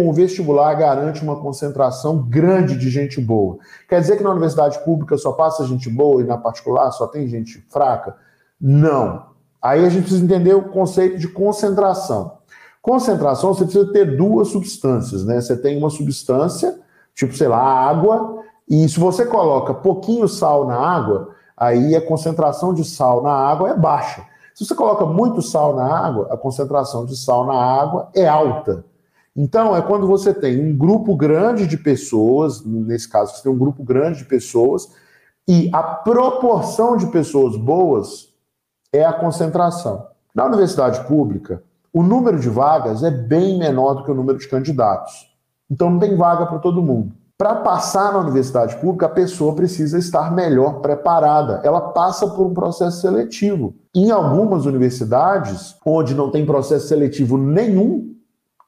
O vestibular garante uma concentração grande de gente boa. Quer dizer que na universidade pública só passa gente boa e na particular só tem gente fraca? Não. Aí a gente precisa entender o conceito de concentração. Concentração, você precisa ter duas substâncias, né? Você tem uma substância, tipo, sei lá, água, e se você coloca pouquinho sal na água, aí a concentração de sal na água é baixa. Se você coloca muito sal na água, a concentração de sal na água é alta. Então, é quando você tem um grupo grande de pessoas, nesse caso, você tem um grupo grande de pessoas, e a proporção de pessoas boas é a concentração. Na universidade pública, o número de vagas é bem menor do que o número de candidatos. Então, não tem vaga para todo mundo. Para passar na universidade pública, a pessoa precisa estar melhor preparada. Ela passa por um processo seletivo. Em algumas universidades, onde não tem processo seletivo nenhum,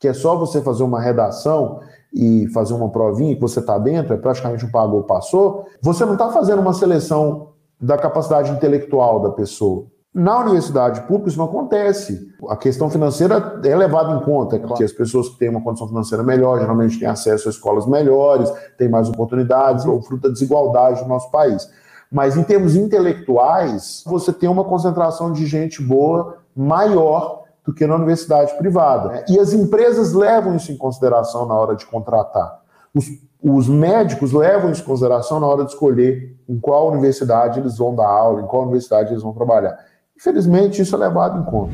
que é só você fazer uma redação e fazer uma provinha que você está dentro, é praticamente um pagou, passou, você não está fazendo uma seleção da capacidade intelectual da pessoa. Na universidade pública isso não acontece. A questão financeira é levada em conta, porque as pessoas que têm uma condição financeira melhor geralmente têm acesso a escolas melhores, têm mais oportunidades, ou fruto da desigualdade do nosso país. Mas em termos intelectuais, você tem uma concentração de gente boa maior do que na universidade privada. E as empresas levam isso em consideração na hora de contratar. Os, os médicos levam isso em consideração na hora de escolher em qual universidade eles vão dar aula, em qual universidade eles vão trabalhar. Infelizmente, isso é levado em conta.